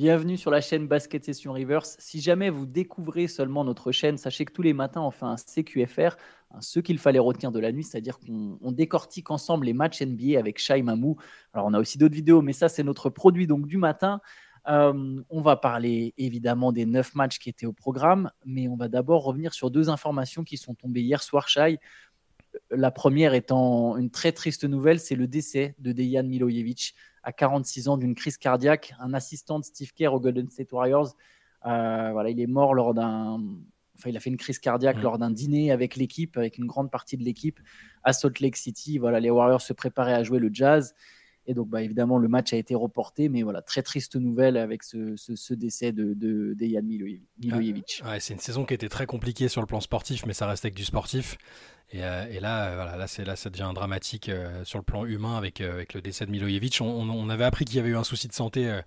Bienvenue sur la chaîne Basket Session Reverse. Si jamais vous découvrez seulement notre chaîne, sachez que tous les matins on fait un CQFR, ce qu'il fallait retenir de la nuit, c'est-à-dire qu'on décortique ensemble les matchs NBA avec Shai Mamou. Alors on a aussi d'autres vidéos, mais ça c'est notre produit donc du matin. Euh, on va parler évidemment des neuf matchs qui étaient au programme, mais on va d'abord revenir sur deux informations qui sont tombées hier soir, Shai. La première étant une très triste nouvelle, c'est le décès de Dejan Milojevic à 46 ans d'une crise cardiaque, un assistant de Steve Kerr au Golden State Warriors. Euh, voilà, il est mort lors d'un. Enfin, il a fait une crise cardiaque mm. lors d'un dîner avec l'équipe, avec une grande partie de l'équipe à Salt Lake City. Voilà, les Warriors se préparaient à jouer le Jazz. Et donc, bah, évidemment, le match a été reporté, mais voilà, très triste nouvelle avec ce, décès de, de Dejan Milojevic. c'est une saison qui été très compliquée sur le plan sportif, mais ça reste avec du sportif. Et, euh, là, euh, voilà, là, là, ça devient dramatique euh, sur le plan humain avec, avec le décès de Milojevic. On, avait appris qu'il y avait eu un souci de santé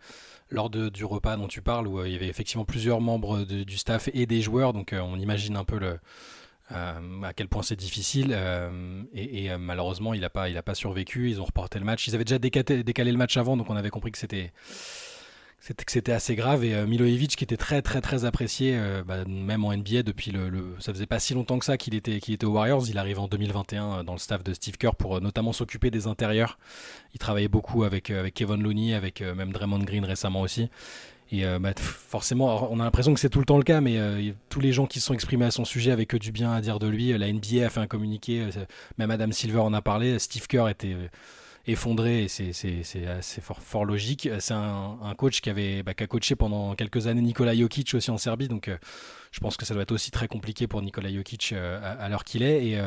lors de, du repas dont tu parles, où il y avait effectivement plusieurs membres du staff et des joueurs. Donc, on imagine un peu le euh, à quel point c'est difficile. Euh, et, euh, malheureusement, il n'a pas, il pas survécu. Ils ont reporté le match. Ils avaient déjà décalé, le match avant, donc on avait compris que c'était que c'était assez grave et Milojevic qui était très très très apprécié bah, même en NBA depuis le, ça faisait pas si longtemps que ça qu'il était qu'il était aux Warriors il arrive en 2021 dans le staff de Steve Kerr pour notamment s'occuper des intérieurs il travaillait beaucoup avec avec Kevin Looney avec même Draymond Green récemment aussi et euh, bah, forcément, on a l'impression que c'est tout le temps le cas, mais euh, tous les gens qui se sont exprimés à son sujet avaient que du bien à dire de lui. La NBA a fait un communiqué, euh, même Adam Silver en a parlé. Steve Kerr était effondré et c'est fort, fort, logique. C'est un, coach qui, avait, bah, qui a coaché pendant quelques années Nikola Jokic aussi en Serbie, donc je pense que ça doit être aussi très compliqué pour Nikola Jokic à, l'heure qu'il est. Et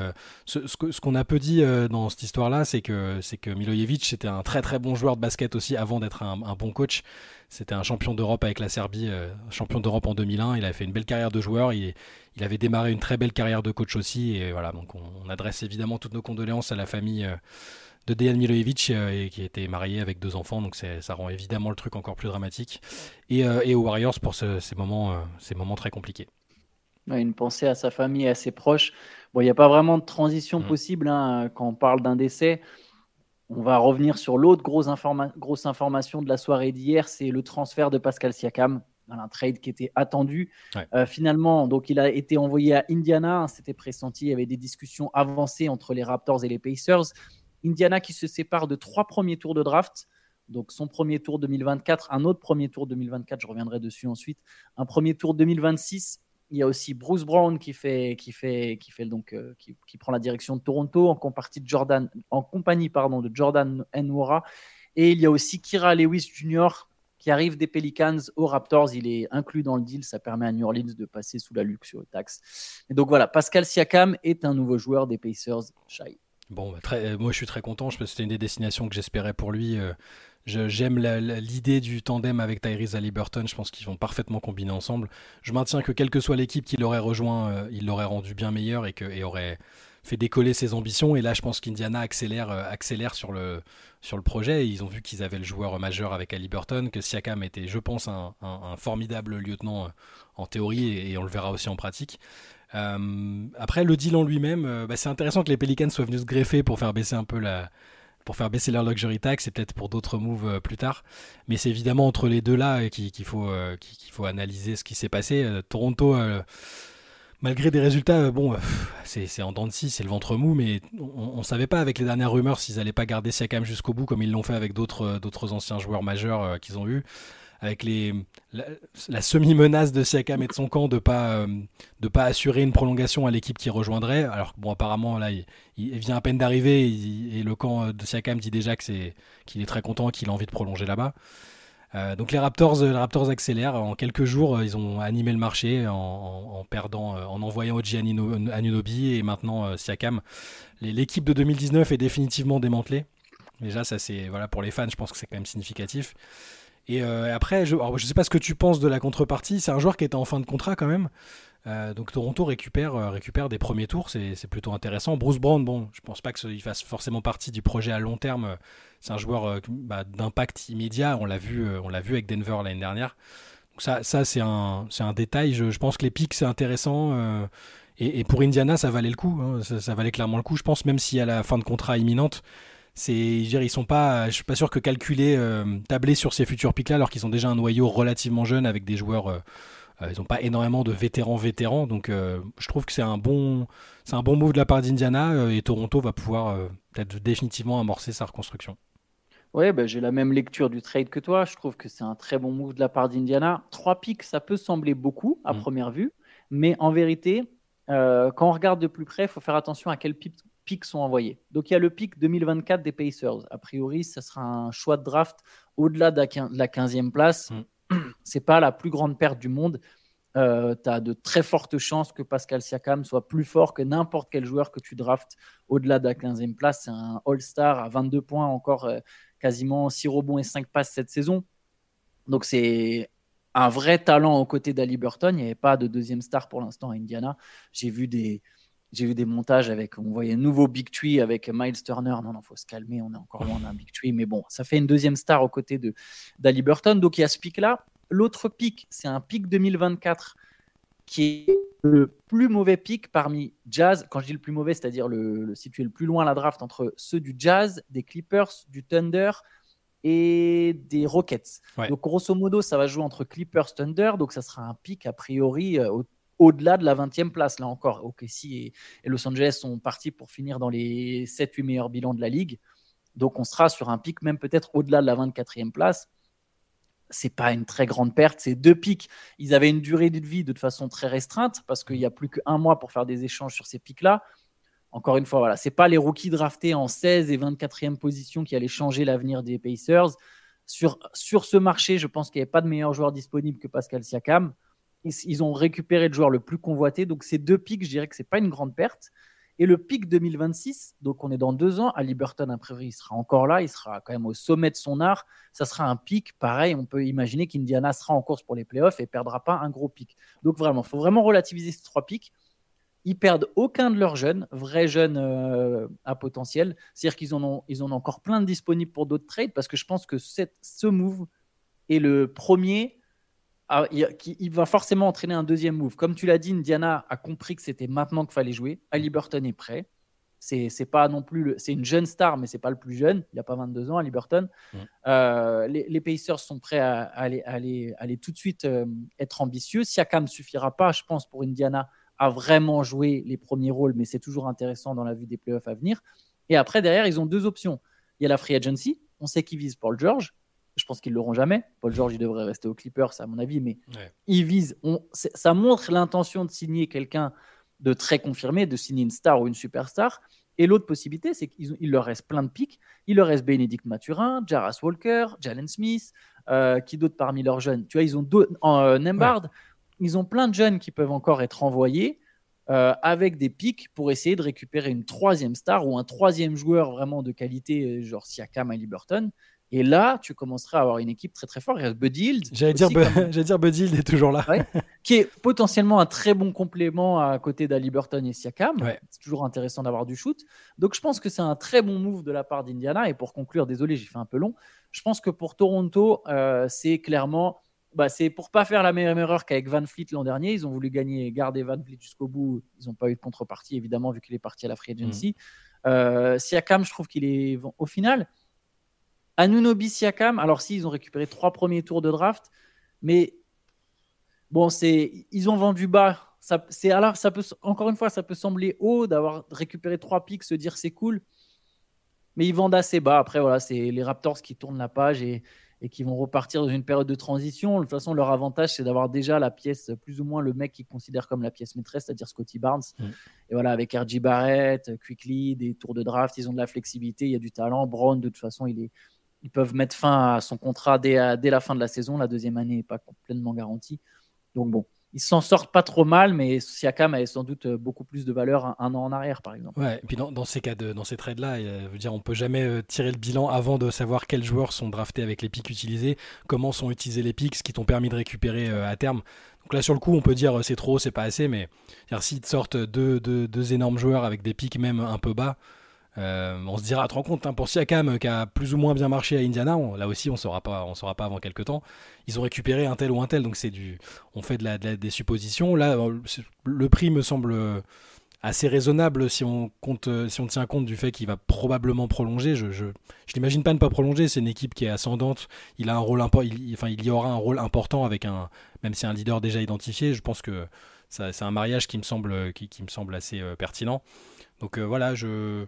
ce, ce qu'on a peu dit dans cette histoire-là, c'est que, que Milojevic c'était un très très bon joueur de basket aussi avant d'être un, un, bon coach. C'était un champion d'Europe avec la Serbie, euh, champion d'Europe en 2001. Il a fait une belle carrière de joueur. Il, il, avait démarré une très belle carrière de coach aussi. Et voilà, donc on, adresse évidemment toutes nos condoléances à la famille euh, de Dejan Milojevic euh, et qui était marié avec deux enfants. Donc ça rend évidemment le truc encore plus dramatique. Et, et aux Warriors pour ces, moments, ces moments très compliqués. Une pensée à sa famille et à ses proches. Bon, il n'y a pas vraiment de transition mmh. possible hein, quand on parle d'un décès. On va revenir sur l'autre grosse, information de la soirée d'hier, c'est le transfert de Pascal Siakam, un trade qui était attendu. Euh, finalement, donc il a été envoyé à Indiana. C'était pressenti. Il y avait des discussions avancées entre les Raptors et les Pacers. Indiana qui se sépare de trois premiers tours de draft. Donc son premier tour 2024, un autre premier tour 2024, je reviendrai dessus ensuite. Un premier tour 2026 il y a aussi Bruce Brown qui fait, qui fait, qui fait donc, euh, qui, qui, prend la direction de Toronto en compagnie de Jordan, en compagnie pardon de Jordan Nwora. Et il y a aussi Kira Lewis Jr. qui arrive des Pelicans aux Raptors. Il est inclus dans le deal. Ça permet à New Orleans de passer sous la luxury tax. Et donc voilà, Pascal Siakam est un nouveau joueur des Pacers. Shai. Bon, bah, euh, moi je suis très content. Je pense que c'était une des destinations que j'espérais pour lui. Euh, J'aime l'idée du tandem avec Tyrese Halliburton. Je pense qu'ils vont parfaitement combiner ensemble. Je maintiens que quelle que soit l'équipe qui l'aurait rejoint, euh, il l'aurait rendu bien meilleur et, aurait fait décoller ses ambitions. Et là, je pense qu'Indiana accélère, sur, le, projet. Ils ont vu qu'ils avaient le joueur majeur avec Halliburton, que Siakam était, je pense, un, formidable lieutenant en théorie et, on le verra aussi en pratique. Après, le deal en lui-même, bah, c'est intéressant que les Pelicans soient venus se greffer pour faire baisser un peu la, pour faire baisser leur luxury tax et peut-être pour d'autres moves euh, plus tard. Mais c'est évidemment entre les deux là euh, qu'il faut, euh, qu'il faut analyser ce qui s'est passé. Toronto, malgré des résultats, bon, c'est en dents de scie, c'est le ventre mou, mais on ne savait pas avec les dernières rumeurs s'ils n'allaient pas garder Siakam jusqu'au bout comme ils l'ont fait avec d'autres anciens joueurs majeurs qu'ils ont eu avec la, semi-menace de Siakam et de son camp de pas euh, de pas assurer une prolongation à l'équipe qui rejoindrait. Alors bon, apparemment là, il, vient à peine d'arriver et, le camp de Siakam dit déjà qu'il est très content, qu'il a envie de prolonger là-bas. Euh, donc les Raptors, les Raptors accélèrent. En quelques jours, ils ont animé le marché en, en envoyant Oji Anunobi et maintenant Siakam. L'équipe de 2019 est définitivement démantelée. Déjà, ça c'est voilà pour les fans, je pense que c'est quand même significatif. Et euh, après, je ne sais pas ce que tu penses de la contrepartie. C'est un joueur qui était en fin de contrat quand même. Euh, donc Toronto récupère, euh, récupère des premiers tours, c'est plutôt intéressant. Bruce Brown, bon, je pense pas qu'il fasse forcément partie du projet à long terme. C'est un joueur bah, d'impact immédiat. On l'a vu, on vu avec Denver l'année dernière. Donc ça, ça c'est un, un détail. Je, pense que les pics c'est intéressant. Et, pour Indiana, ça valait le coup. Hein. Ça, valait clairement le coup. Je pense même s'il y a la fin de contrat imminente, c'est, ils sont pas, je suis pas sûr que calculer, tabler sur ces futurs pics là, alors qu'ils ont déjà un noyau relativement jeune avec des joueurs. ils n'ont pas énormément de vétérans vétérans, donc je trouve que c'est un bon, c'est un bon move de la part d'Indiana et Toronto va pouvoir peut-être définitivement amorcer sa reconstruction. Oui, ben, j'ai la même lecture du trade que toi. Je trouve que c'est un très bon move de la part d'Indiana. Trois picks, ça peut sembler beaucoup à mm. première vue, mais en vérité, euh, quand on regarde de plus près, il faut faire attention à quels picks sont envoyés. Donc il y a le pick 2024 des Pacers. A priori, ça sera un choix de draft au-delà de la 15e place. Mm. C'est pas la plus grande perte du monde. Euh, tu as de très fortes chances que Pascal Siakam soit plus fort que n'importe quel joueur que tu draftes au-delà de la 15e place. C'est un All-Star à 22 points encore. Euh, quasiment 6 rebonds et 5 passes cette saison. Donc c'est un vrai talent aux côtés d'Ali Burton. Il n'y avait pas de deuxième star pour l'instant à Indiana. J'ai vu des, j'ai vu des montages avec, on voyait un nouveau Big Tree avec Miles Turner. Non, non, faut se calmer, on est encore loin d'un Big Tree. Mais bon, ça fait une deuxième star aux côtés de, d'Ali Burton. Donc il y a ce pic-là. L'autre pic, c'est un pic 2024 qui est le plus mauvais pic parmi Jazz. Quand je dis le plus mauvais, c'est-à-dire le, situé le plus loin à la draft entre ceux du Jazz, des Clippers, du Thunder et des Rockets. Donc grosso modo, ça va jouer entre Clippers, Thunder. Donc ça sera un pic a priori euh, au-delà de la 20e place. Là encore, OKC et, Los Angeles sont partis pour finir dans les 7-8 meilleurs bilans de la ligue. Donc on sera sur un pic même peut-être au-delà de la 24e place c'est pas une très grande perte. C'est deux pics. Ils avaient une durée de vie de façon très restreinte parce qu'il n'y a plus qu'un mois pour faire des échanges sur ces pics-là. Encore une fois, voilà, c'est pas les rookies draftés en 16 et 24e position qui allaient changer l'avenir des Pacers. Sur, sur ce marché, je pense qu'il n'y avait pas de meilleur joueur disponible que Pascal Siakam. Ils, ont récupéré le joueur le plus convoité. Donc, ces deux pics, je dirais que c'est pas une grande perte. Et le pic 2026, donc on est dans deux ans, Ali Burton, a priori, il sera encore là, il sera quand même au sommet de son art. Ça sera un pic, pareil, on peut imaginer qu'Indiana sera en course pour les playoffs et perdra pas un gros pic. Donc vraiment, il faut vraiment relativiser ces trois pics. Ils perdent aucun de leurs jeunes, vrais jeunes euh, à potentiel. C'est-à-dire qu'ils en, ont, encore plein de disponibles pour d'autres trades parce que je pense que ce move est le premier ah, il, va forcément entraîner un deuxième move. Comme tu l'as dit, Indiana a compris que c'était maintenant qu'il fallait jouer. Ali Burton est prêt. C'est, pas non plus c'est une jeune star, mais c'est pas le plus jeune. Il a pas 22 ans, Ali Burton. Euh, les, Pacers sont prêts à, aller, aller, tout de suite euh, être ambitieux. Siakam suffira pas, je pense, pour Indiana à vraiment jouer les premiers rôles, mais c'est toujours intéressant dans la vue des playoffs à venir. Et après, derrière, ils ont deux options. Il y a la free agency. On sait qu'ils visent Paul George. Je pense qu'ils l'auront jamais. Paul George, il devrait rester aux Clippers, à mon avis, mais ils visent. ça montre l'intention de signer quelqu'un de très confirmé, de signer une star ou une superstar. Et l'autre possibilité, c'est qu'il leur reste plein de pics. Il leur reste Bénédicte Mathurin, Jarras Walker, Jalen Smith, euh, qui d'autres parmi leurs jeunes? Tu vois, ils ont en euh, Nembard, ils ont plein de jeunes qui peuvent encore être envoyés. Euh, avec des pics pour essayer de récupérer une troisième star ou un troisième joueur vraiment de qualité, genre Siakam, Ali Burton, et là, tu commenceras à avoir une équipe très très forte. Il reste Buddy J'allais dire, dire Buddy est toujours là. qui est potentiellement un très bon complément à côté d'Ali Burton et Siakam. C'est toujours intéressant d'avoir du shoot. Donc je pense que c'est un très bon move de la part d'Indiana. Et pour conclure, désolé, j'ai fait un peu long. Je pense que pour Toronto, euh, c'est clairement. Bah, c'est pour pas faire la même erreur qu'avec Van Fleet l'an dernier. Ils ont voulu gagner, garder Van Fleet jusqu'au bout. Ils n'ont pas eu de contrepartie, évidemment, vu qu'il est parti à la free agency. Mm. Euh, Siakam, je trouve qu'il est. Au final Anunobi Siakam, alors si, ils ont récupéré trois premiers tours de draft, mais bon, c'est ils ont vendu bas. Ça, c'est alors ça peut encore une fois, ça peut sembler haut d'avoir récupéré trois picks, se dire c'est cool, mais ils vendent assez bas. Après voilà, c'est les Raptors qui tournent la page et, qui vont repartir dans une période de transition. De toute façon, leur avantage, c'est d'avoir déjà la pièce, plus ou moins le mec qu'ils considèrent comme la pièce maîtresse, c'est-à-dire Scotty Barnes. Mm. Et voilà, avec RJ Barrett, Quickly, des tours de draft, ils ont de la flexibilité, il y a du talent. Brown, de toute façon, il est, ils peuvent mettre fin à son contrat dès, la fin de la saison. La deuxième année n'est pas complètement garantie. Donc bon, ils s'en sortent pas trop mal, mais Siakam avait sans doute beaucoup plus de valeur un, an en arrière, par exemple. Ouais, et puis dans, ces cas de, dans ces trades-là, veut dire, on peut jamais euh, tirer le bilan avant de savoir quels joueurs sont draftés avec les pics utilisés, comment sont utilisés les pics, ce qui t'ont permis de récupérer euh, à terme. Donc là, sur le coup, on peut dire euh, c'est trop, c'est pas assez, mais s'ils te sortent deux, deux, énormes joueurs avec des pics même un peu bas, euh, on se dira, te rends compte, hein, pour Siakam euh, qui a plus ou moins bien marché à Indiana, là aussi on saura pas, on saura pas avant quelques temps. Ils ont récupéré un tel ou un tel, donc c'est du, on fait de des suppositions. Là, euh, le prix me semble assez raisonnable si on, compte, si on tient compte du fait qu'il va probablement prolonger. Je, je, n'imagine pas ne pas prolonger. C'est une équipe qui est ascendante. Il a un rôle il, enfin, il y aura un rôle important avec un, même si un leader déjà identifié. Je pense que c'est un mariage qui me semble, qui me semble assez pertinent. Donc euh, voilà, je,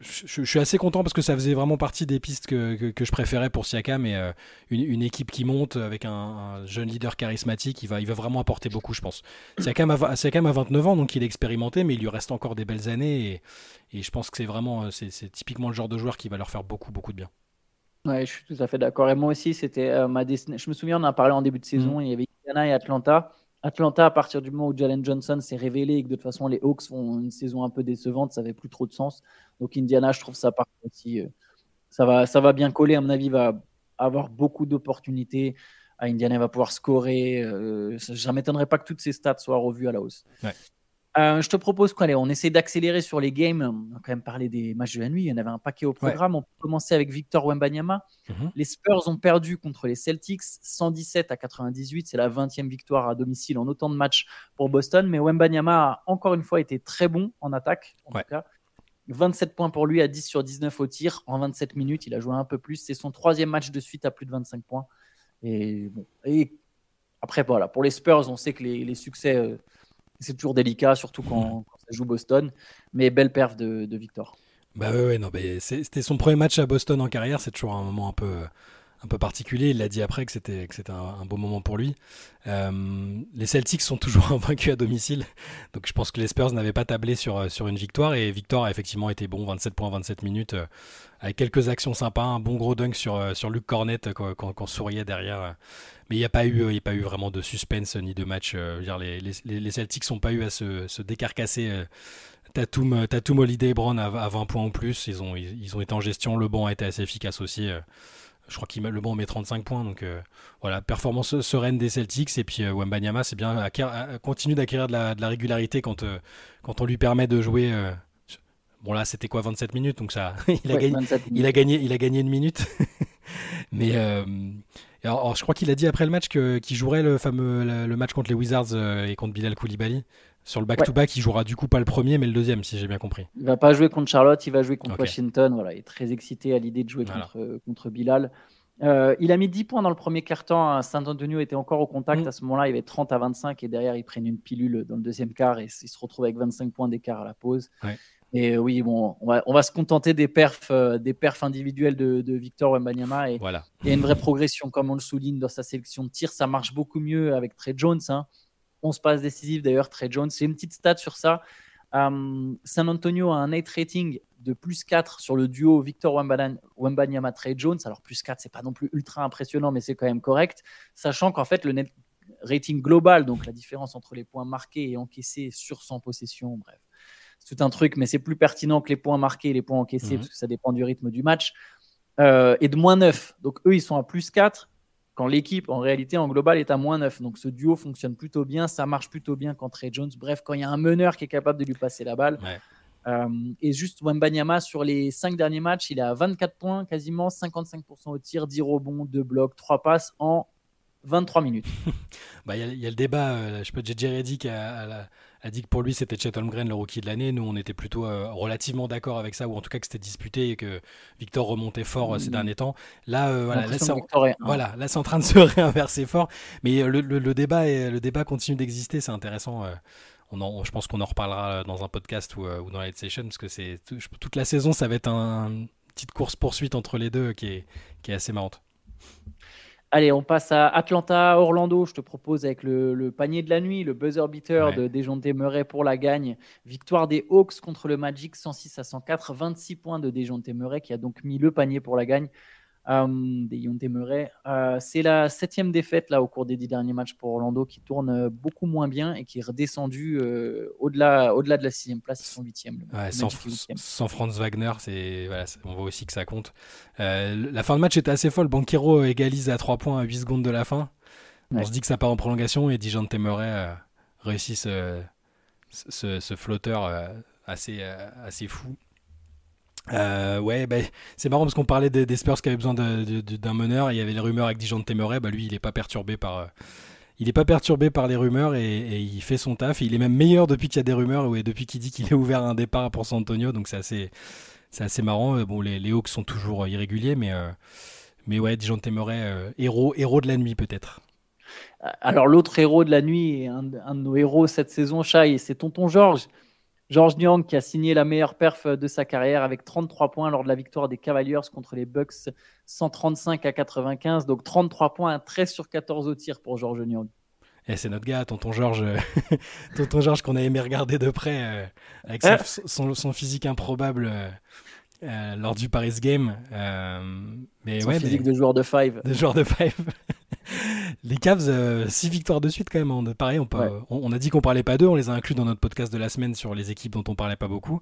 je, suis assez content parce que ça faisait vraiment partie des pistes que, que, je préférais pour Siakam. Et euh, une, équipe qui monte avec un, jeune leader charismatique, il va, il va vraiment apporter beaucoup, je pense. Siakam a, Siakam a 29 ans, donc il est expérimenté, mais il lui reste encore des belles années. Et, et je pense que c'est vraiment, euh, c'est typiquement le genre de joueur qui va leur faire beaucoup, beaucoup de bien. Ouais, je suis tout à fait d'accord. Et moi aussi, c'était ma destinée. Je me souviens, on en a parlé en début de saison. Mmh. Il y avait Indiana et Atlanta. Atlanta, à partir du moment où Jalen Johnson s'est révélé et que de toute façon les Hawks font une saison un peu décevante, ça n'avait plus trop de sens. Donc Indiana, je trouve ça par aussi, euh, ça va, bien coller. À mon avis, va avoir beaucoup d'opportunités. Indiana va pouvoir scorer. Euh, ça ne m'étonnerait pas que toutes ces stats soient revues à la hausse. Euh, je te propose qu'on on essaie d'accélérer sur les games. On a quand même parlé des matchs de la nuit. Il y en avait un paquet au programme. On peut commencer avec Victor Wembanyama. Mhm. Les Spurs ont perdu contre les Celtics 117 à 98. C'est la 20e victoire à domicile en autant de matchs pour Boston. Mais Wembanyama a encore une fois été très bon en attaque. En tout cas. 27 points pour lui à 10 sur 19 au tir en 27 minutes. Il a joué un peu plus. C'est son troisième match de suite à plus de 25 points. Et, bon, et après, voilà, pour les Spurs, on sait que les, succès. Euh, c'est toujours délicat, surtout quand, ça joue Boston. Mais belle perf de, Victor. Bah ouais, non, c'était son premier match à Boston en carrière. C'est toujours un moment un peu, un peu particulier. Il l'a dit après que c'était un, un beau moment pour lui. Euh, les Celtics sont toujours invaincus à domicile, donc je pense que les Spurs n'avaient pas tablé sur, sur une victoire. Et Victor a effectivement été bon, 27 points, 27 minutes, euh, avec quelques actions sympas, un bon gros dunk sur, euh, sur Luke Cornett quand, quand, souriait derrière. Mais il n'y a, pas eu, a pas eu vraiment de suspense ni de match. Dire, les, les, les, Celtics n'ont pas eu à se, se décarcasser. Tatum, Tatum, Holiday, Brown à, 20 points en plus. Ils ont, ils, ont été en gestion. Le banc a été assez efficace aussi. Je crois qu'il le banc met 35 points. Donc euh, voilà, performance sereine des Celtics. Et puis euh, Wembanyama, c'est bien, continue d'acquérir de la, régularité quand, euh, quand on lui permet de jouer. bon là, c'était quoi 27 minutes, donc ça, il a, gagné, il a gagné, il a gagné une minute. Mais alors, je crois qu'il a dit après le match qu'il jouerait le fameux le, match contre les Wizards et contre Bilal Koulibaly. Sur le back-to-back, il jouera du coup pas le premier, mais le deuxième, si j'ai bien compris. Il va pas jouer contre Charlotte, il va jouer contre Washington. Voilà, il est très excité à l'idée de jouer contre, contre Bilal. Euh, il a mis 10 points dans le premier quart-temps. Saint Antonio était encore au contact. Mm. À ce moment-là, il avait 30 à 25 et derrière, ils prennent une pilule dans le deuxième quart et ils se retrouvent avec 25 points d'écart à la pause. Et oui, bon, on va, on va, se contenter des perfs, euh, des perfs individuels de, de Victor Wembanyama. Et voilà. il y a une vraie progression, comme on le souligne dans sa sélection de tir. Ça marche beaucoup mieux avec Trey Jones. Hein. 11 passes décisives d'ailleurs, Trey Jones. C'est une petite stat sur ça. Euh, San Antonio a un net rating de plus 4 sur le duo Victor Wembanyama Trey Jones. Alors plus 4, c'est pas non plus ultra impressionnant, mais c'est quand même correct. Sachant qu'en fait, le net rating global, donc la différence entre les points marqués et encaissés sur 100 possessions, bref, c'est tout un truc, mais c'est plus pertinent que les points marqués et les points encaissés, mhm. parce que ça dépend du rythme du match, euh, et de moins 9. Donc eux, ils sont à plus 4 quand l'équipe, en réalité, en global, est à moins 9. Donc ce duo fonctionne plutôt bien, ça marche plutôt bien quand Trey Jones. Bref, quand il y a un meneur qui est capable de lui passer la balle. Euh, et juste Wembanyama, sur les 5 derniers matchs, il est à 24 points, quasiment 55% au tir, 10 rebonds, 2 blocs, 3 passes en 23 minutes. Bah, il y, a le débat, euh, je peux JJ Reddick a, a, dit que pour lui c'était Chet Holmgren le rookie de l'année. Nous on était plutôt euh, relativement d'accord avec ça, ou en tout cas que c'était disputé et que Victor remontait fort euh, ces mm. derniers temps. Là, voilà, là c'est, voilà, là c'est en train de se réinverser fort. Mais le, le, débat, est, le débat continue d'exister, c'est intéressant. On je pense qu'on en reparlera dans un podcast ou, ou dans la session parce que c'est toute la saison ça va être un, une petite course poursuite entre les deux qui est, qui est assez marrante. Allez, on passe à Atlanta, Orlando. Je te propose avec le, panier de la nuit, le buzzer beater de Dejounte Murray pour la gagne. Victoire des Hawks contre le Magic, 106 à 104, 26 points de Dejounte Murray qui a donc mis le panier pour la gagne euh, des Murray. Euh, c'est la septième défaite là au cours des dix derniers matchs pour Orlando qui tourne euh, beaucoup moins bien et qui est redescendu au-delà, au-delà de la sixième place, ils sont huitième. sans, Franz Wagner, c'est, voilà, on voit aussi que ça compte. la fin de match était assez folle. Banquero égalise à 3 points à 8 secondes de la fin. On se dit que ça part en prolongation et Dijon Murray réussit ce, ce, ce flotteur assez, assez fou. Euh, ouais, bah, c'est marrant parce qu'on parlait des, Spurs qui avaient besoin d'un meneur. Il y avait les rumeurs avec Dijon Temeray. Bah, lui, il n'est pas perturbé par. Euh, il n'est pas perturbé par les rumeurs et, il fait son taf. il est même meilleur depuis qu'il y a des rumeurs ou depuis qu'il dit qu'il est ouvert à un départ pour San Antonio. Donc c'est assez, assez marrant. Bon, les, Hawks sont toujours irréguliers, mais, mais ouais, Dijon Temeray, héros, héros de la nuit peut-être. Alors l'autre héros de la nuit, un, un de nos héros cette saison, Chai, c'est Tonton Georges. George Niang qui a signé la meilleure perf de sa carrière avec 33 points lors de la victoire des Cavaliers contre les Bucks 135 à 95. Donc 33 points, 13 sur 14 au tir pour George Niang. Et eh, c'est notre gars, tonton Georges, tonton Georges qu'on a aimé regarder de près euh, avec son, son, physique improbable euh, lors du Paris Game. Euh, mais son physique de joueur de five. De joueur de five. les Cavs, 6 euh, victoires de suite quand même. On, pareil, on, on, a dit qu'on parlait pas d'eux, on les a inclus dans notre podcast de la semaine sur les équipes dont on parlait pas beaucoup.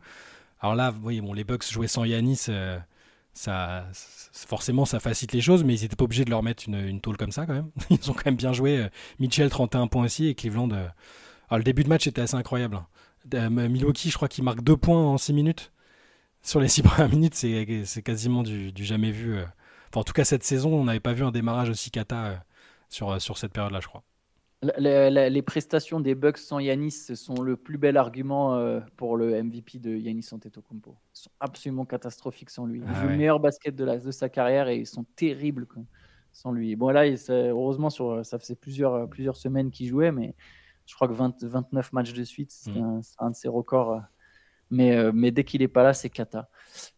Alors là, vous voyez, bon, les Bucks jouaient sans Yanis, euh, ça, forcément ça facilite les choses, mais ils n'étaient pas obligés de leur mettre une, une, tôle comme ça quand même. Ils ont quand même bien joué. Euh, Mitchell 31 points aussi et Cleveland. Alors le début de match était assez incroyable. Hein. Milwaukee, je crois qu'il marque 2 points en 6 minutes. Sur les 6 premières minutes, c'est quasiment du, du, jamais vu. Enfin, en tout cas, cette saison, on n'avait pas vu un démarrage aussi cata sur, euh, sur cette période-là, je crois. les prestations des Bucks sans Yanis sont le plus bel argument euh, pour le MVP de Yanis Antetokounmpo. Ils sont absolument catastrophiques sans lui. Il ah joue le meilleur basket de, la, de sa carrière et ils sont terribles sans lui. Bon là, heureusement, sur, ça faisait plusieurs, plusieurs semaines qu'il jouait, mais je crois que 29 matchs de suite, c'est mm. un, de ses records euh, mais, euh, mais dès qu'il n'est pas là, c'est cata.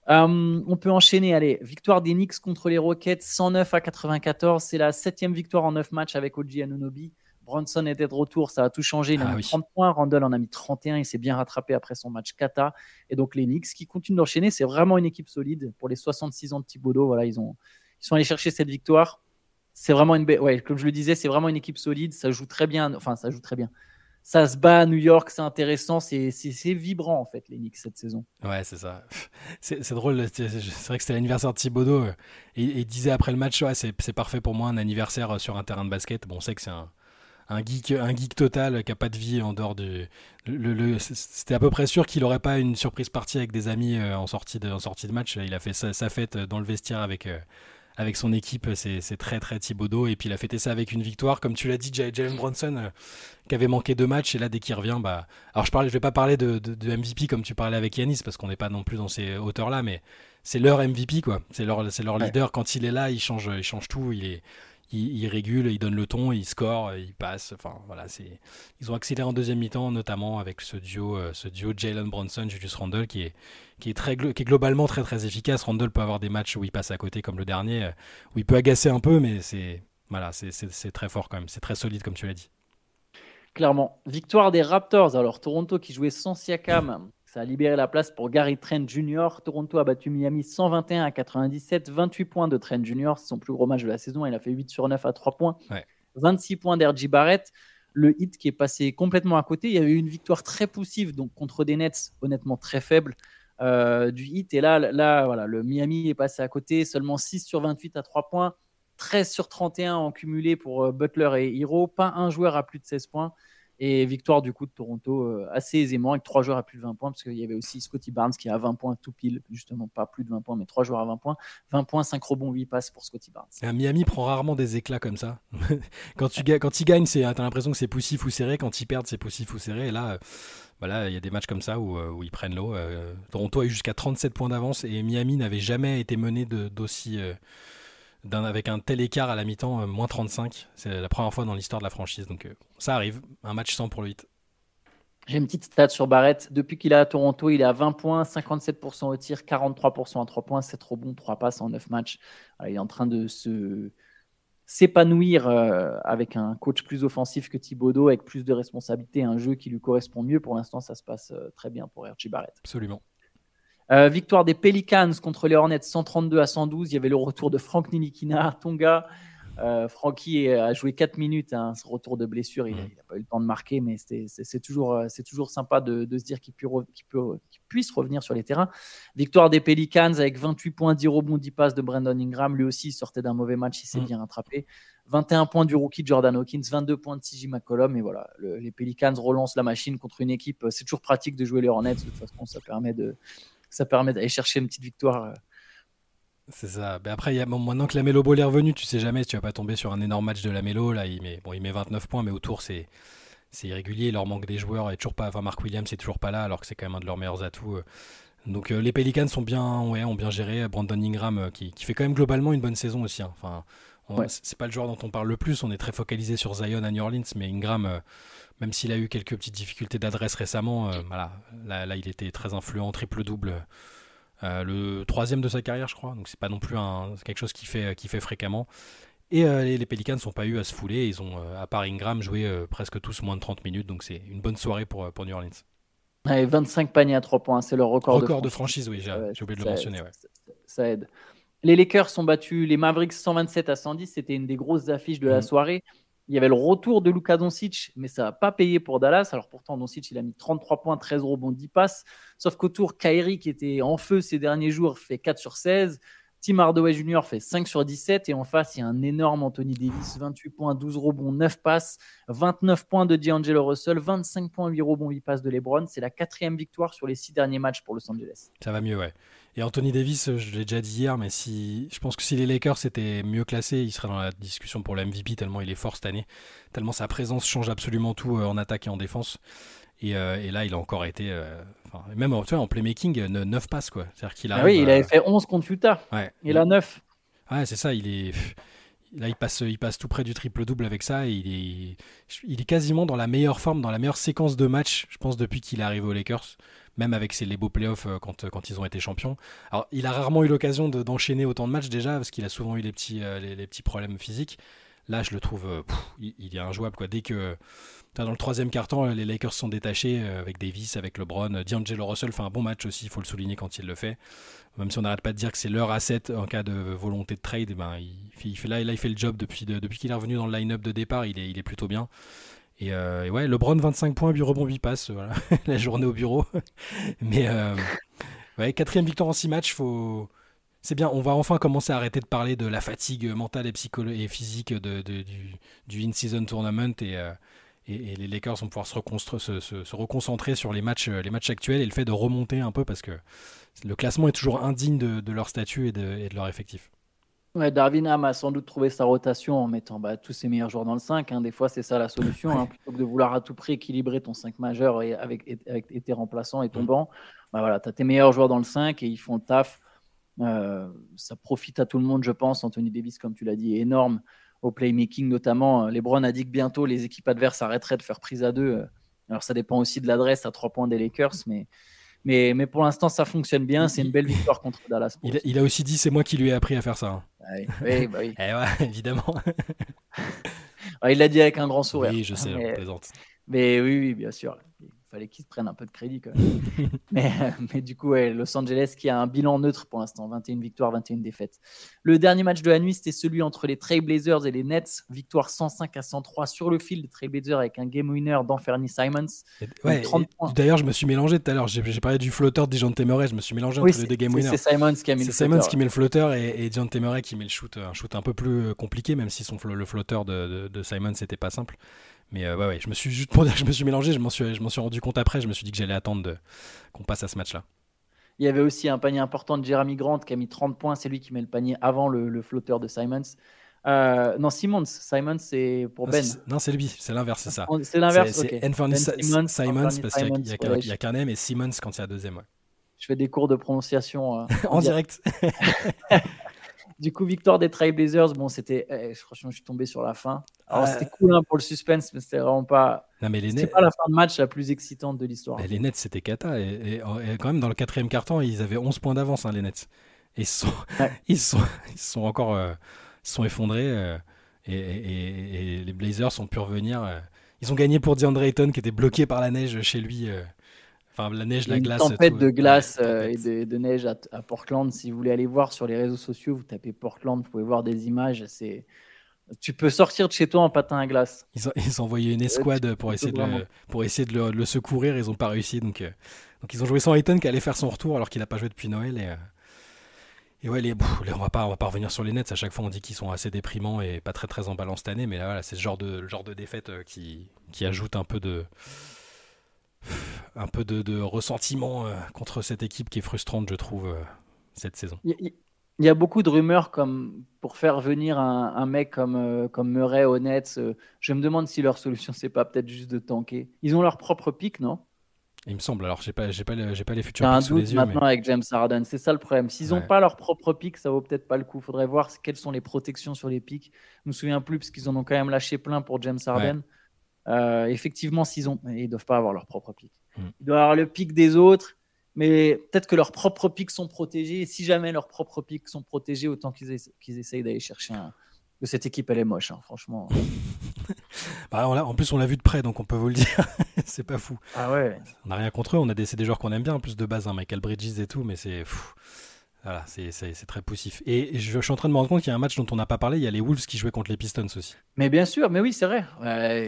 Euh, on peut enchaîner. Allez, victoire des Knicks contre les Rockets, 109 à 94. C'est la septième victoire en 9 matchs avec OG Anunobi. Bronson était de retour, ça a tout changé. Il a ah mis 30 points, Randall en a mis 31. Il s'est bien rattrapé après son match kata. Et donc les Knicks qui continuent d'enchaîner, c'est vraiment une équipe solide pour les 66 ans de Thibodeau. Voilà, ils, ont, ils sont allés chercher cette victoire. C'est vraiment une, ouais, comme je le disais, c'est vraiment une équipe solide. Ça joue très bien. Enfin, ça joue très bien ça se bat à New York, c'est intéressant, c'est vibrant en fait les Knicks cette saison. Ouais, c'est ça. C'est drôle, c'est vrai que c'était l'anniversaire de Thibodeau et, il disait après le match, ouais, c'est parfait pour moi un anniversaire sur un terrain de basket. Bon, on sait que c'est un, un, geek, un geek total qui a pas de vie en dehors de. Le, c'était à peu près sûr qu'il n'aurait pas une surprise partie avec des amis euh, en, sortie de, en sortie de match. Il a fait sa, fête dans le vestiaire avec. Euh, avec son équipe, c'est très très Thibodeau. Et puis il a fêté ça avec une victoire. Comme tu l'as dit, Jalen Bronson, euh, qui avait manqué deux matchs, et là dès qu'il revient, bah. Alors je ne je vais pas parler de, de, MVP comme tu parlais avec Yanis, parce qu'on n'est pas non plus dans ces hauteurs-là, mais c'est leur MVP, quoi. C'est leur, leur leader. Quand il est là, il change, il change tout. Il est, il, régule, il donne le ton, il score, il passe. Enfin voilà, c'est ils ont accéléré en deuxième mi-temps, notamment avec ce duo, euh, ce duo Jalen Bronson, Julius Randle, qui est qui est très qui est globalement très très efficace. Randle peut avoir des matchs où il passe à côté comme le dernier, euh, où il peut agacer un peu, mais c'est voilà, c'est très fort quand même, c'est très solide comme tu l'as dit. Clairement, victoire des Raptors. Alors Toronto qui jouait sans Siakam ça a libéré la place pour Gary Trent Jr. Toronto a battu Miami 121 à 97, 28 points de Trent Jr. C'est son plus gros match de la saison. Il a fait 8 sur 9 à 3 points. 26 points d'Ergy Barrett. Le hit qui est passé complètement à côté. Il y avait eu une victoire très poussive donc contre des Nets honnêtement très faibles euh, du hit. Et là, là voilà, le Miami est passé à côté. Seulement 6 sur 28 à 3 points. 13 sur 31 en cumulé pour euh, Butler et Hero. Pas un joueur à plus de 16 points. Et victoire du coup de Toronto euh, assez aisément avec trois joueurs à plus de 20 points, parce qu'il y avait aussi Scotty Barnes qui a 20 points tout pile, justement pas plus de 20 points, mais trois joueurs à 20 points. 20 points, 5 rebonds, 8 passes pour Scotty Barnes. Miami prend rarement des éclats comme ça. quand, tu, quand il gagne, tu as l'impression que c'est poussif ou serré. Quand ils perdent, c'est poussif ou serré. Et là, voilà, il y a des matchs comme ça où, euh, ils prennent l'eau. Euh, Toronto a eu jusqu'à 37 points d'avance et Miami n'avait jamais été mené d'aussi avec un tel écart à la mi-temps, euh, moins 35. C'est la première fois dans l'histoire de la franchise. Donc euh, ça arrive, un match sans pour le 8. J'ai une petite stat sur Barrett. Depuis qu'il est à Toronto, il est à 20 points, 57% au tir, 43% à 3 points, c'est trop bon, 3 passes en 9 matchs. il est en train de se s'épanouir euh, avec un coach plus offensif que Thibodeau, avec plus de responsabilités, un jeu qui lui correspond mieux. Pour l'instant, ça se passe très bien pour Archie Barrett. Absolument. Euh, victoire des Pelicans contre les Hornets 132 à 112. Il y avait le retour de Frank Nilikina, Tonga. Euh, Frankie a joué 4 minutes, hein, ce retour de blessure, il n'a pas eu le temps de marquer, mais c'est toujours, euh, toujours sympa de, se dire qu'il puisse revenir sur les terrains. Victoire des Pelicans avec 28 points, 10 rebonds, 10 passes de Brandon Ingram. Lui aussi, il sortait d'un mauvais match, il s'est mm. bien rattrapé. 21 points du rookie Jordan Hawkins, 22 points de CJ McCollum. Et voilà, les Pelicans relancent la machine contre une équipe. C'est toujours pratique de jouer les Hornets, de toute façon, ça permet de, ça permet d'aller chercher une petite victoire. Euh. C'est ça. Mais après, a, maintenant que la Melo Ball est revenu, tu sais jamais si tu vas pas tomber sur un énorme match de la Melo. Là, il met, bon, il met 29 points, mais autour, c'est c'est irrégulier. Il leur manque des joueurs. Et toujours pas, enfin, Mark Williams, c'est toujours pas là, alors que c'est quand même un de leurs meilleurs atouts. Euh. Donc euh, les Pelicans sont bien, ouais, ont bien géré. Brandon Ingram, qui, qui, fait quand même globalement une bonne saison aussi. Hein. Enfin, c'est pas le joueur dont on parle le plus. On est très focalisé sur Zion à New Orleans, mais Ingram, même s'il a eu quelques petites difficultés d'adresse récemment, voilà, là, là, il était très influent, triple double. le troisième de sa carrière, je crois. Donc c'est pas non plus un, quelque chose qui fait, qui fait fréquemment. Et euh, les, Pelicans n'ont pas eu à se fouler. Ils ont, euh, à part Ingram, joué euh, presque tous moins de 30 minutes. Donc c'est une bonne soirée pour, pour New Orleans. 25 paniers à 3 points, c'est leur record, record de, franchise. oui, j'ai oublié de le mentionner. Ça, aide. Les Lakers sont battus les Mavericks 127 à 110. C'était une des grosses affiches de la mhm. soirée. Il y avait le retour de Luka Doncic, mais ça n'a pas payé pour Dallas. Alors pourtant, Doncic, il a mis 33 points, 13 rebonds, 10 passes. Sauf qu'autour, Kyrie, qui était en feu ces derniers jours, fait 4 sur 16. Tim Hardaway Jr. fait 5 sur 17 et en face, il y a un énorme Anthony Davis, 28 points, 12 rebonds, 9 passes, 29 points de D'Angelo Russell, 25 points, 8 rebonds, 8 passes de LeBron. C'est la quatrième victoire sur les 6 derniers matchs pour Los Angeles. Ça va mieux, ouais. Et Anthony Davis, je l'ai déjà dit hier, mais si, je pense que si les Lakers étaient mieux classés, il serait dans la discussion pour le MVP tellement il est fort cette année, tellement sa présence change absolument tout euh, en attaque et en défense. Euh, et, là, il a encore été. Euh, même tu vois, en playmaking, 9 passes. Quoi. C'est-à-dire qu'il ah oui, il avait fait 11 contre Utah. Ouais. Il a 9. Ouais, c'est ça. Il est. Là, il passe, il passe tout près du triple-double avec ça. il, est, il est quasiment dans la meilleure forme, dans la meilleure séquence de match, je pense, depuis qu'il est arrivé aux Lakers, même avec ses, les beaux playoffs euh, quand, quand ils ont été champions. Alors, il a rarement eu l'occasion d'enchaîner autant de matchs déjà, parce qu'il a souvent eu les petits, les, petits problèmes physiques. Là, je le trouve, il, il, est injouable. Quoi. Dès que dans le troisième quart-temps, les Lakers sont détachés euh, avec Davis, avec LeBron. D'Angelo Russell fait un bon match aussi, il faut le souligner quand il le fait. Même si on n'arrête pas de dire que c'est leur asset en cas de volonté de trade, eh ben, il, fait, là, il fait le job depuis, depuis qu'il est revenu dans le line-up de départ, il est, il est plutôt bien. Et, euh, ouais, LeBron 25 points, 8 rebonds, 8 passes, voilà, la journée au bureau. Mais euh, ouais, quatrième victoire en 6 matchs, faut... c'est bien, on va enfin commencer à arrêter de parler de la fatigue mentale et, et physique de, du, in-season tournament et, et, les Lakers vont pouvoir se, se, reconcentrer sur les matchs, euh, les matchs actuels et le fait de remonter un peu parce que le classement est toujours indigne de, leur statut et de, leur effectif. Ouais, Darwin Ham a sans doute trouvé sa rotation en mettant bah, tous ses meilleurs joueurs dans le 5. Hein. Des fois, c'est ça la solution. Hein. plutôt que de vouloir à tout prix équilibrer ton 5 majeur et, avec, et, tes remplaçants et ton mm. banc, bah, voilà, tu as tes meilleurs joueurs dans le 5 et ils font le taf. Euh, ça profite à tout le monde, je pense. Anthony Davis, comme tu l'as dit, est énorme au playmaking notamment. Euh, LeBron a dit que bientôt les équipes adverses arrêteraient de faire prise à deux. Euh. Alors ça dépend aussi de l'adresse à trois points des Lakers, mais, mais, mais pour l'instant ça fonctionne bien. C'est une belle victoire contre Dallas. Il, a aussi dit c'est moi qui lui ai appris à faire ça. Hein. Ah oui, bah oui. Eh ouais, évidemment. il l'a dit avec un grand sourire. Oui, je sais, mais, plaisante. Mais oui, oui, bien sûr fallait qu'ils se prennent un peu de crédit quand même. mais, mais, du coup, Los Angeles qui a un bilan neutre pour l'instant, 21 victoires, 21 défaites. Le dernier match de la nuit, c'était celui entre les Trailblazers et les Nets. Victoire 105 à 103 sur le fil des Trailblazers avec un game winner d'Anferny Simons. D'ailleurs, je me suis mélangé tout à l'heure. J'ai parlé du flotteur de John Temeray. Je me suis mélangé entre les deux game winners. C'est Simons qui a mis le Simons qui met le flotteur et, et John Temeray qui met le shoot, un shoot un peu plus euh, compliqué, même si son, le flotteur de, de, de Simons n'était pas simple. Mais euh, ouais, ouais, je me suis juste pour dire, je me suis mélangé, je m'en suis, je m'en suis rendu compte après. Je me suis dit que j'allais attendre qu'on passe à ce match-là. Il y avait aussi un panier important de Jeremy Grant qui a mis 30 points. C'est lui qui met le panier avant le, flotteur de Simons. Euh, non, Simmons. Simons, c'est pour Ben. Non, c'est lui. C'est l'inverse, c'est ça. C'est l'inverse. C'est ben Simmons, Simons parce qu'il n'y a, qu'un M et Simmons quand il y a deux M. Ouais. Je fais des cours de prononciation. Euh, en direct. Du coup, victoire des Trailblazers, bon, c'était. Eh, franchement, je suis tombé sur la fin. Alors, c'était cool hein, pour le suspense, mais c'était vraiment pas. Non, mais les pas la fin de match la plus excitante de l'histoire. Les Nets, c'était cata. Et, quand même, dans le quatrième quart-temps, ils avaient 11 points d'avance, hein, les Nets. Et ils sont, ils sont, ils sont encore euh, sont effondrés. Euh, et, les Blazers ont pu revenir. Euh. ils ont gagné pour DeAndre Ayton, qui était bloqué par la neige chez lui Enfin, la neige, la glace. Une tempête de glace euh, et de, neige à, Portland. Si vous voulez aller voir sur les réseaux sociaux, vous tapez Portland, vous pouvez voir des images. C'est tu peux sortir de chez toi en patin à glace. Ils ont, ils ont envoyé une escouade pour, essayer de le, pour essayer de le, secourir. Ils n'ont pas réussi. Donc, euh, donc ils ont joué sans Ayton qui allait faire son retour alors qu'il n'a pas joué depuis Noël. Et, euh, et ouais, les, on va pas, on va pas revenir sur les Nets. À chaque fois, on dit qu'ils sont assez déprimants et pas très très emballants cette année. Mais là, voilà, c'est ce genre de, genre de défaite qui, qui ajoute un peu de un peu de, ressentiment euh, contre cette équipe qui est frustrante, je trouve, euh, cette saison. Il y a beaucoup de rumeurs comme pour faire venir un, mec comme, euh, comme Murray au Nets. Je me demande si leur solution, c'est pas peut-être juste de tanker. Ils ont leur propre pic, non? Il me semble. Alors, j'ai pas, j'ai pas, j'ai pas les futurs pics sous les yeux. maintenant avec James Harden. C'est ça le problème. S'ils n'ont pas leur propre pic, ça vaut peut-être pas le coup. Faudrait voir quelles sont les protections sur les pics. Je me souviens plus parce qu'ils en ont quand même lâché plein pour James Harden. Euh, effectivement, s'ils ont, ils doivent pas avoir leur propre pic. Hmm. Ils doivent avoir le pic des autres mais peut-être que leurs propres pics sont protégés. Et si jamais leurs propres pics sont protégés, autant qu'ils essayent d'aller chercher un. Que cette équipe, elle est moche, hein, franchement. bah, en plus, on l'a vu de près, donc on peut vous le dire. c'est pas fou. Ah ouais. On n'a rien contre eux. On a des, des joueurs qu'on aime bien, en plus de base, hein, Michael Bridges et tout, mais c'est. Voilà, c'est très poussif. Et je, suis en train de me rendre compte qu'il y a un match dont on n'a pas parlé. Il y a les Wolves qui jouaient contre les Pistons aussi. Mais bien sûr, mais oui, c'est vrai.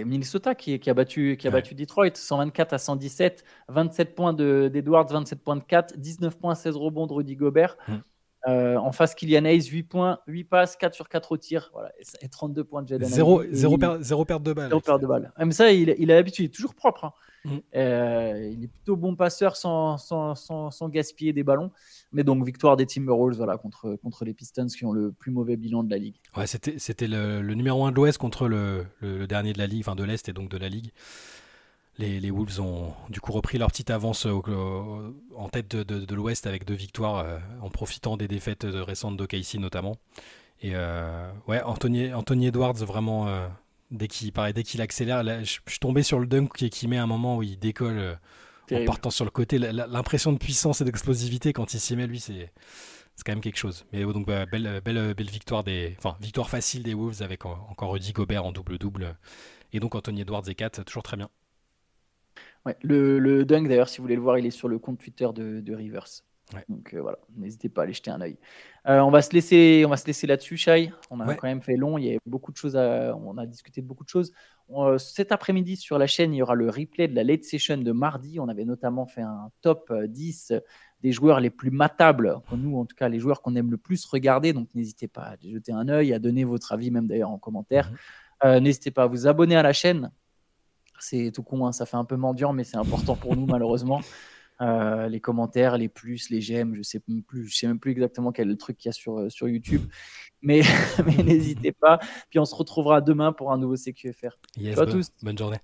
Minnesota qui, qui, a battu, qui a battu Detroit 124 à 117, 27 points d'Edwards, 27 points de 4, 19 points, 16 rebonds de Rudy Gobert. Hum. Euh, en face, Kylian Hayes, 8 points, 8 passes, 4 sur 4 au tir. Voilà, et 32 points de Jaden Zéro, zéro, zéro, perte de balle. Zéro perte de balle. Même ça, il, il a l'habitude, il est toujours propre. Hein. Mm. Euh, il est plutôt bon passeur sans, sans, sans, gaspiller des ballons. Mais donc, victoire des Timberwolves voilà, contre, contre les Pistons qui ont le plus mauvais bilan de la ligue. Ouais, c'était, c'était le, numéro 1 de l'Ouest contre le, le, dernier de la ligue, enfin de l'Est et donc de la ligue. Les, les, Wolves ont du coup repris leur petite avance en tête de, de, l'Ouest avec deux victoires euh, en profitant des défaites récentes d'OKC notamment. Et euh, ouais, Anthony, Anthony Edwards vraiment Dès qu'il dès qu'il accélère, je, suis tombé sur le dunk qui, qui met un moment où il décolle euh, en partant sur le côté. L'impression de puissance et d'explosivité quand il s'y met, lui, c'est quand même quelque chose. Mais donc bah, belle, belle, belle victoire des, enfin victoire facile des Wolves avec encore Rudy Gobert en double double et donc Anthony Edwards et 4 toujours très bien. Ouais, le, le dunk d'ailleurs, si vous voulez le voir, il est sur le compte Twitter de, de Rivers. Donc euh, voilà, n'hésitez pas à aller jeter un œil. Euh, on va se laisser, on va se laisser là-dessus, Shai. On a quand même fait long. Il y a beaucoup de choses. on a discuté de beaucoup de choses. Euh, cet après-midi sur la chaîne, il y aura le replay de la late session de mardi. On avait notamment fait un top 10 des joueurs les plus matables. nous, en tout cas, les joueurs qu'on aime le plus regarder. Donc n'hésitez pas à jeter un œil, à donner votre avis, même d'ailleurs en commentaire. Mhm. n'hésitez pas à vous abonner à la chaîne. C'est tout con, hein, ça fait un peu mendiant, mais c'est important pour nous malheureusement. Euh, les commentaires, les plus, les j'aime, je sais plus, je sais même plus exactement quel truc qu'il y a sur, euh, sur YouTube. Mais, mais n'hésitez pas. Puis on se retrouvera demain pour un nouveau CQFR. Ciao à tous. Bonne journée.